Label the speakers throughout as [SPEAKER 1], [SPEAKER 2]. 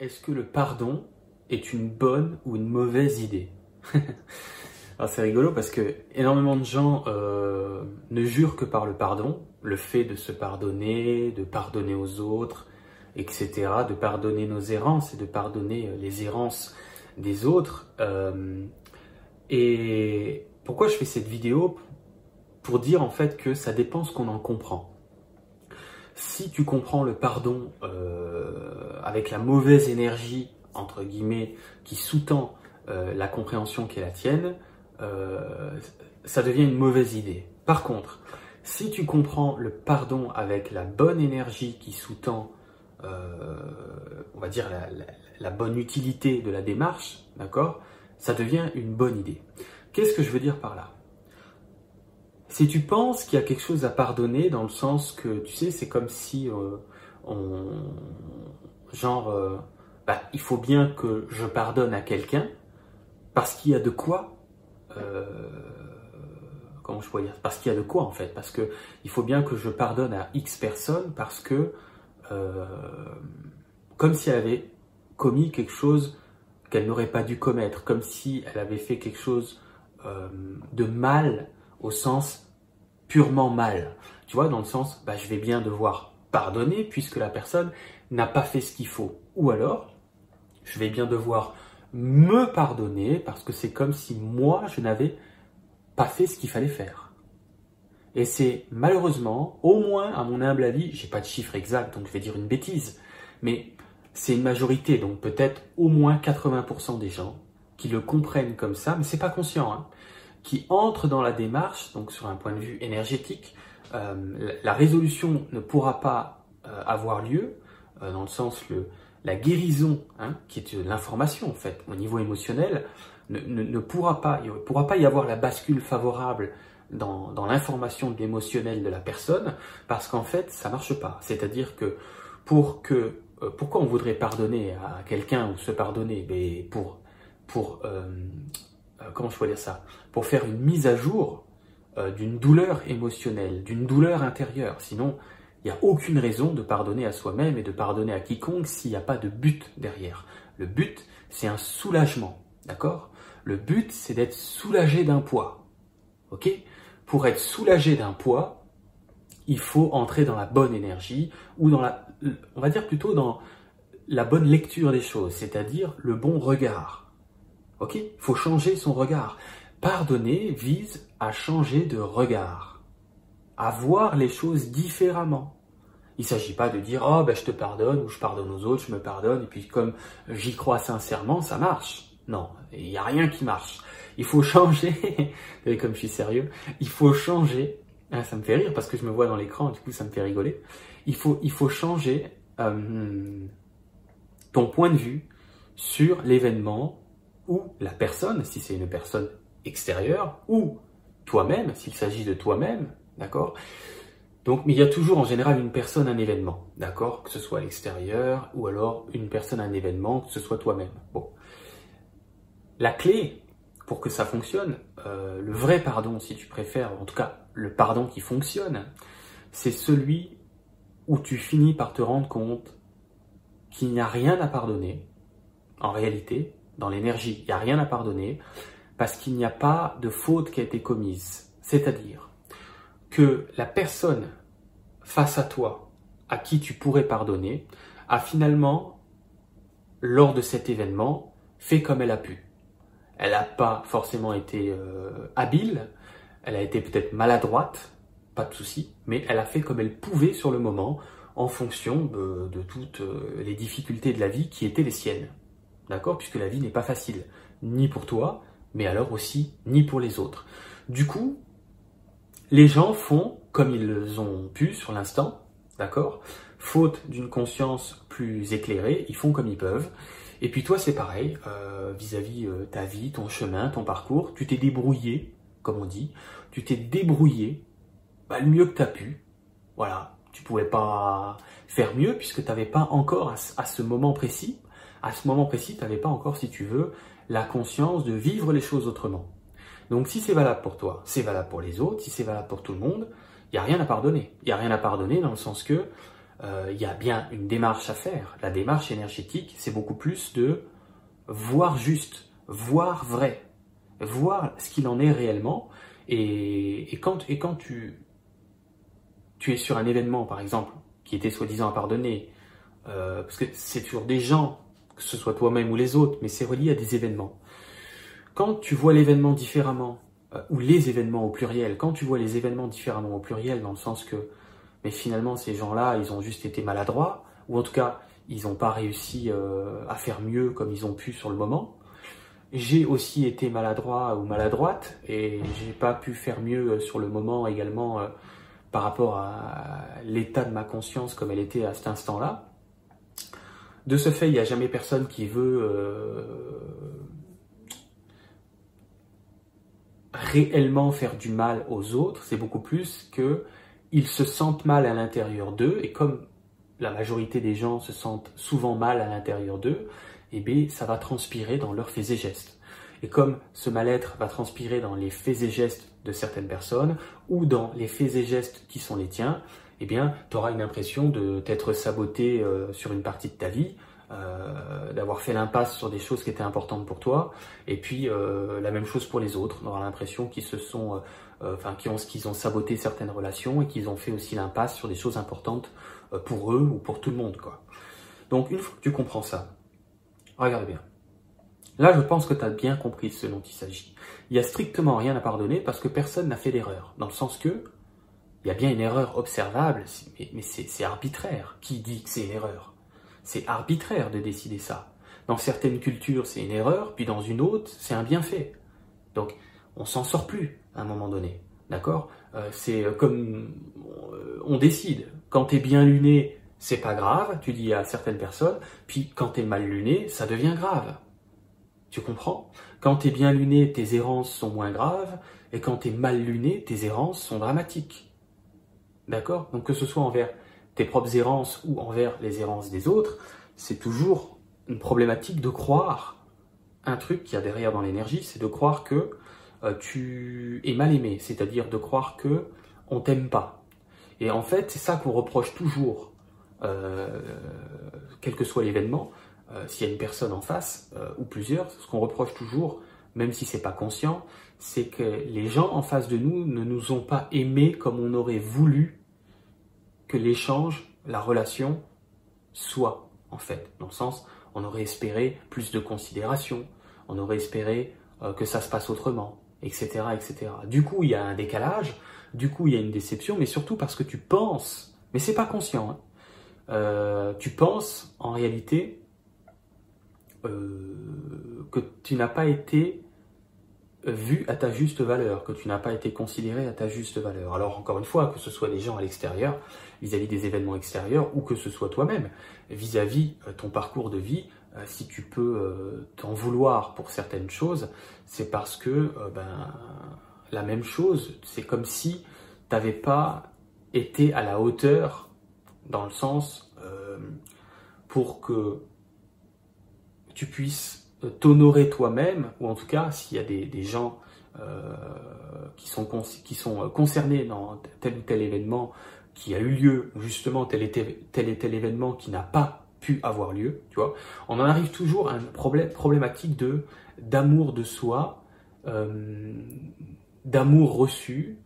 [SPEAKER 1] est-ce que le pardon est une bonne ou une mauvaise idée c'est rigolo parce que énormément de gens euh, ne jurent que par le pardon, le fait de se pardonner, de pardonner aux autres, etc., de pardonner nos errances et de pardonner euh, les errances des autres. Euh, et pourquoi je fais cette vidéo? Pour dire en fait que ça dépend ce qu'on en comprend. Si tu comprends le pardon avec la mauvaise énergie entre guillemets, qui sous-tend euh, la compréhension qui est la tienne, euh, ça devient une mauvaise idée. Par contre, si tu comprends le pardon avec la bonne énergie qui sous-tend, euh, on va dire, la, bonne utilité de la démarche, d'accord Ça devient une bonne idée. Qu'est-ce que je veux dire par là? Si tu penses qu'il y a quelque chose à pardonner, dans le sens que, tu sais, c'est comme si on, genre, bah, il faut bien que je pardonne à quelqu'un parce qu'il y a de quoi. Euh, comment je pourrais dire Parce qu'il y a de quoi en fait. Parce que il faut bien que je pardonne à X personnes parce que euh, comme si elle avait commis quelque chose qu'elle n'aurait pas dû commettre, comme si elle avait fait quelque chose euh, de mal au sens purement mal. Tu vois, dans le sens, bah, je vais bien devoir pardonner puisque la personne n'a pas fait ce qu'il faut. Ou alors, je vais bien devoir me pardonner parce que c'est comme si moi, je n'avais pas fait ce qu'il fallait faire. Et c'est malheureusement, au moins à mon humble avis, j'ai pas de chiffre exact, donc je vais dire une bêtise, mais c'est une majorité, donc peut-être au moins 80% des gens qui le comprennent comme ça, mais c'est pas conscient, hein, qui entrent dans la démarche, donc sur un point de vue énergétique, la, résolution ne pourra pas euh, avoir lieu, euh, dans le sens le, la guérison, hein, qui est l'information en fait, au niveau émotionnel, ne, pourra pas, il ne pourra pas y avoir la bascule favorable dans, l'information de l'émotionnel de la personne, parce qu'en fait, ça marche pas. C'est-à-dire que pour que, euh, pourquoi on voudrait pardonner à quelqu'un ou se pardonner, mais pour, pour, euh, euh, comment dire ça, pour faire une mise à jour d'une douleur émotionnelle, d'une douleur intérieure. Sinon, il n'y a aucune raison de pardonner à soi-même et de pardonner à quiconque s'il n'y a pas de but derrière. Le but, c'est un soulagement. D'accord? Le but, c'est d'être soulagé d'un poids. Ok? Pour être soulagé d'un poids, il faut entrer dans la bonne énergie ou dans la, on va dire plutôt dans la bonne lecture des choses, c'est-à-dire le bon regard. Ok? Il faut changer son regard. Pardonner vise à changer de regard à voir les choses différemment. Il ne s'agit pas de dire oh ben je te pardonne ou je pardonne aux autres, je me pardonne et puis comme j'y crois sincèrement, ça marche. Non, il n'y a rien qui marche. Il faut changer. et comme je suis sérieux, il faut changer. Ah, ça me fait rire parce que je me vois dans l'écran, du coup ça me fait rigoler. Il faut, il faut changer euh, ton point de vue sur l'événement ou la personne, si c'est une personne extérieure, ou toi-même, s'il s'agit de toi-même, D'accord? Donc, mais il y a toujours en général une personne, un événement, d'accord? Que ce soit à l'extérieur ou alors une personne, un événement, que ce soit toi-même. La clé pour que ça fonctionne, euh, le vrai pardon, si tu préfères, en tout cas le pardon qui fonctionne, c'est celui où tu finis par te rendre compte qu'il n'y a rien à pardonner, en réalité, dans l'énergie, il n'y a rien à pardonner, parce qu'il n'y a pas de faute qui a été commise. C'est-à-dire, que la personne face à toi, à qui tu pourrais pardonner, a finalement, lors de cet événement, fait comme elle a pu. Elle n'a pas forcément été euh, habile, elle a été peut-être maladroite, pas de souci, mais elle a fait comme elle pouvait sur le moment, en fonction de, de toutes euh, les difficultés de la vie qui étaient les siennes. D'accord? Puisque la vie n'est pas facile, ni pour toi, mais alors aussi ni pour les autres. Du coup, les gens font comme ils ont pu sur l'instant, d'accord? Faute d'une conscience plus éclairée, ils font comme ils peuvent. Et puis toi, c'est pareil, euh, vis-à-vis euh, ta vie, ton chemin, ton parcours, tu t'es débrouillé, comme on dit, tu t'es débrouillé bah, le mieux que tu as pu. Voilà, tu pouvais pas faire mieux puisque tu n'avais pas encore à, ce moment précis, à ce moment précis, tu n'avais pas encore, si tu veux, la conscience de vivre les choses autrement. Donc si c'est valable pour toi, c'est valable pour les autres, si c'est valable pour tout le monde, il n'y a rien à pardonner. Il n'y a rien à pardonner dans le sens que il y a bien une démarche à faire. La démarche énergétique, c'est beaucoup plus de voir juste, voir vrai, voir ce qu'il en est réellement. Et, quand, et quand tu, tu es sur un événement, par exemple, qui était soi-disant à pardonner, euh, parce que c'est toujours des gens, que ce soit toi-même ou les autres, mais c'est relié à des événements. Quand tu vois l'événement différemment, euh, ou les événements au pluriel, quand tu vois les événements différemment au pluriel, dans le sens que, mais finalement, ces gens-là, ils ont juste été maladroits, ou en tout cas, ils n'ont pas réussi euh, à faire mieux comme ils ont pu sur le moment. J'ai aussi été maladroit ou maladroite, et j'ai pas pu faire mieux sur le moment également par rapport à l'état de ma conscience comme elle était à cet instant-là. De ce fait, il n'y a jamais personne qui veut euh, réellement faire du mal aux autres. C'est beaucoup plus que ils se sentent mal à l'intérieur d'eux et comme la majorité des gens se sentent souvent mal à l'intérieur d'eux, eh bien, ça va transpirer dans leurs faits et gestes. Et comme ce mal-être va transpirer dans les faits et gestes de certaines personnes ou dans les faits et gestes qui sont les tiens, eh bien, tu auras une impression de t'être saboté euh, sur une partie de ta vie, euh, d'avoir fait l'impasse sur des choses qui étaient importantes pour toi, et puis euh, la même chose pour les autres. On aura l'impression qu'ils se sont, enfin, qu'ils ont, saboté certaines relations et qu'ils ont fait aussi l'impasse sur des choses importantes pour eux ou pour tout le monde, quoi. Donc, une fois que tu comprends ça, regarde bien. Là, je pense que tu as bien compris ce dont il s'agit. Il n'y a strictement rien à pardonner parce que personne n'a fait d'erreur. Dans le sens que, il y a bien une erreur observable, mais, c'est arbitraire. Qui dit que c'est une erreur? C'est arbitraire de décider ça. Dans certaines cultures, c'est une erreur, puis dans une autre, c'est un bienfait. Donc, on s'en sort plus à un moment donné. D'accord? Euh, C'est euh, comme euh, on décide. Quand tu es bien luné, c'est pas grave, tu dis à certaines personnes, puis quand tu es mal luné, ça devient grave. Tu comprends? Quand tu es bien luné, tes errances sont moins graves, et quand tu es mal luné, tes errances sont dramatiques. D'accord? Donc que ce soit envers tes propres errances ou envers les errances des autres, c'est toujours une problématique de croire. Un truc qu'il y a derrière dans l'énergie, c'est de croire que euh, tu es mal aimé, c'est-à-dire de croire que on t'aime pas. Et en fait, c'est ça qu'on reproche toujours, euh, quel que soit l'événement, euh, s'il y a une personne en face, ou plusieurs, ce qu'on reproche toujours, même si c'est pas conscient, c'est que les gens en face de nous ne nous ont pas aimés comme on aurait voulu que l'échange, la relation soit, en fait. Dans le sens, on aurait espéré plus de considération, on aurait espéré euh, que ça se passe autrement, etc., etc. Du coup, il y a un décalage, du coup, il y a une déception, mais surtout parce que tu penses, mais c'est pas conscient, hein, tu penses en réalité euh, que tu n'as pas été vu à ta juste valeur, que tu n'as pas été considéré à ta juste valeur. Alors encore une fois, que ce soit les gens à l'extérieur, vis-à-vis des événements extérieurs, ou que ce soit toi-même, vis-à-vis euh, ton parcours de vie, euh, si tu peux t'en vouloir pour certaines choses, c'est parce que ben, la même chose, c'est comme si tu n'avais pas été à la hauteur, dans le sens, pour que tu puisses euh, t'honorer toi-même, ou en tout cas, s'il y a des, gens euh, qui sont, qui sont euh, concernés dans tel ou tel événement qui a eu lieu, justement tel et tel, événement qui n'a pas pu avoir lieu, tu vois, on en arrive toujours à une problème, problématique d'amour de soi, d'amour reçu,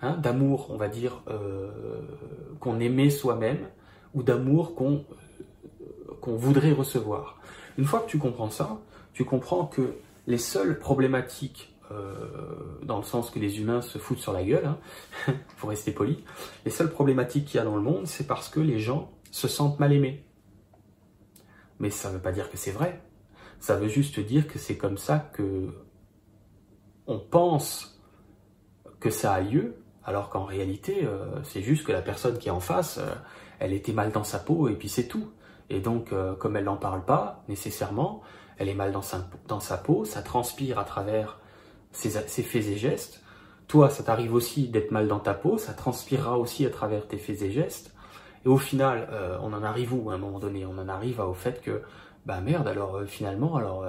[SPEAKER 1] hein, d'amour, on va dire, qu'on aimait soi-même, ou d'amour qu'on qu'on voudrait recevoir. Une fois que tu comprends ça, tu comprends que les seules problématiques, euh, dans le sens que les humains se foutent sur la gueule, hein, pour rester poli, les seules problématiques qu'il y a dans le monde, c'est parce que les gens se sentent mal aimés. Mais ça ne veut pas dire que c'est vrai. Ça veut juste dire que c'est comme ça que on pense que ça a lieu, alors qu'en réalité, euh, c'est juste que la personne qui est en face, euh, elle était mal dans sa peau et puis c'est tout. Et donc, euh, comme elle n'en parle pas nécessairement, elle est mal dans sa, peau, ça transpire à travers ses, faits et gestes. Toi, ça t'arrive aussi d'être mal dans ta peau, ça transpirera aussi à travers tes faits et gestes. Et au final, euh, on en arrive où à un moment donné? On en arrive au fait que, bah merde, alors euh, finalement, alors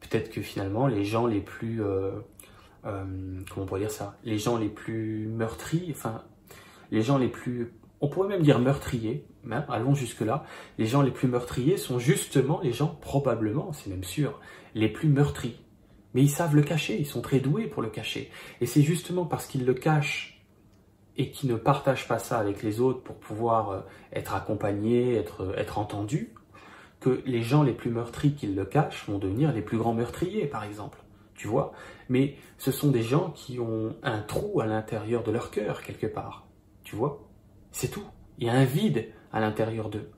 [SPEAKER 1] peut-être que finalement les gens les plus, comment on pourrait dire ça? Les gens les plus meurtris, enfin, les gens les plus on pourrait même dire meurtriers, hein, allons jusque-là, les gens les plus meurtriers sont justement les gens, probablement, c'est même sûr, les plus meurtris. Mais ils savent le cacher, ils sont très doués pour le cacher. Et c'est justement parce qu'ils le cachent et qu'ils ne partagent pas ça avec les autres pour pouvoir euh, être accompagnés, être, être entendus, que les gens les plus meurtris qui le cachent vont devenir les plus grands meurtriers, par exemple. Tu vois? Mais ce sont des gens qui ont un trou à l'intérieur de leur cœur, quelque part. Tu vois? C'est tout. Il y a un vide à l'intérieur d'eux.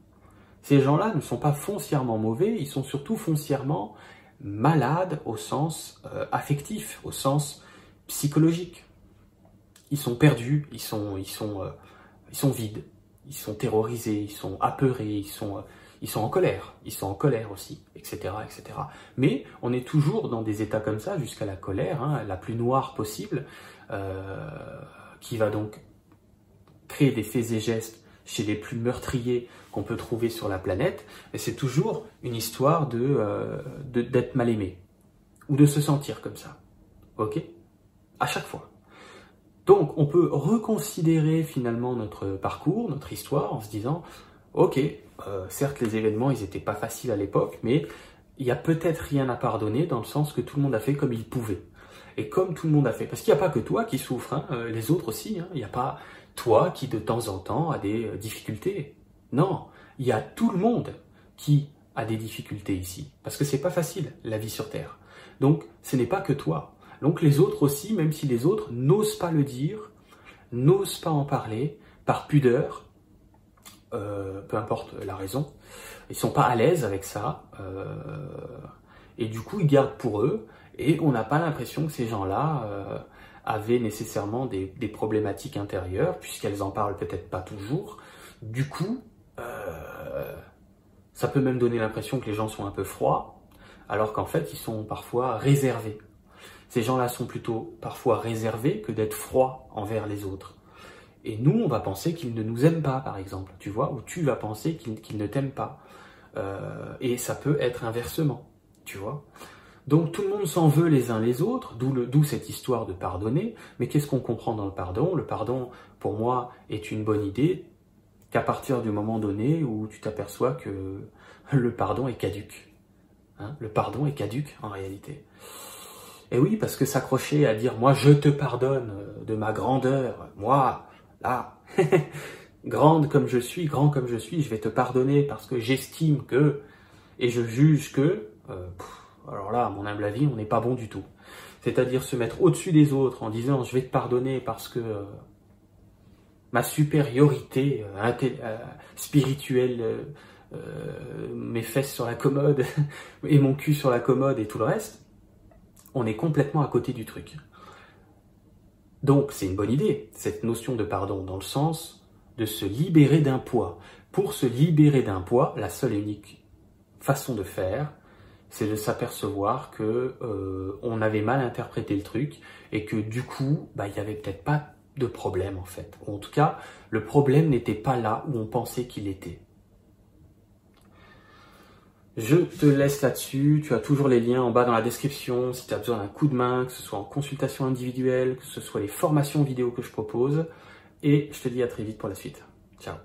[SPEAKER 1] Ces gens-là ne sont pas foncièrement mauvais, ils sont surtout foncièrement malades au sens euh, affectif, au sens psychologique. Ils sont perdus, euh, ils sont vides, ils sont terrorisés, ils sont apeurés, ils sont, euh, en colère, ils sont en colère aussi, etc., etc. Mais on est toujours dans des états comme ça jusqu'à la colère, hein, la plus noire possible, qui va donc créer des faits et gestes chez les plus meurtriers qu'on peut trouver sur la planète, c'est toujours une histoire euh, de d'être mal aimé ou de se sentir comme ça. Ok? À chaque fois. Donc on peut reconsidérer finalement notre parcours, notre histoire, en se disant, ok, euh, certes les événements ils n'étaient pas faciles à l'époque, mais il n'y a peut-être rien à pardonner dans le sens que tout le monde a fait comme il pouvait. Et comme tout le monde a fait. Parce qu'il n'y a pas que toi qui souffres, hein, euh, les autres aussi. Hein. Il n'y a pas toi qui de temps en temps a des euh, difficultés. Non, il y a tout le monde qui a des difficultés ici. Parce que c'est pas facile, la vie sur Terre. Donc, ce n'est pas que toi. Donc, les autres aussi, même si les autres n'osent pas le dire, n'osent pas en parler, par pudeur, euh, peu importe la raison, ils sont pas à l'aise avec ça, euh, et du coup, ils gardent pour eux, et on n'a pas l'impression que ces gens-là avaient nécessairement des, problématiques intérieures, puisqu'elles en parlent peut-être pas toujours. Du coup, euh, ça peut même donner l'impression que les gens sont un peu froids, alors qu'en fait, ils sont parfois réservés. Ces gens-là sont plutôt parfois réservés que d'être froids envers les autres. Et nous, on va penser qu'ils ne nous aiment pas, par exemple, tu vois, ou tu vas penser qu'ils ne t'aiment pas. Euh, et ça peut être inversement, tu vois. Donc tout le monde s'en veut les uns les autres, d'où cette histoire de pardonner. Mais qu'est-ce qu'on comprend dans le pardon? Le pardon, pour moi, est une bonne idée qu'à partir du moment donné où tu t'aperçois que le pardon est caduque. Hein, le pardon est caduque en réalité. Et oui, parce que s'accrocher à dire moi je te pardonne de ma grandeur, moi, là, grande comme je suis, grand comme je suis, je vais te pardonner parce que j'estime que et je juge que. Euh, alors là, mon humble avis, on n'est pas bon du tout. C'est-à-dire se mettre au-dessus des autres en disant je vais te pardonner parce que euh, ma supériorité euh, euh, spirituelle, mes fesses sur la commode et mon cul sur la commode et tout le reste, on est complètement à côté du truc. Donc c'est une bonne idée, cette notion de pardon, dans le sens de se libérer d'un poids. Pour se libérer d'un poids, la seule et unique façon de faire, c'est de s'apercevoir que euh, on avait mal interprété le truc et que du coup, bah, il n'y avait peut-être pas de problème en fait. en tout cas, le problème n'était pas là où on pensait qu'il était. Je te laisse là-dessus, tu as toujours les liens en bas dans la description si tu as besoin d'un coup de main, que ce soit en consultation individuelle, que ce soit les formations vidéo que je propose. Et je te dis à très vite pour la suite. Ciao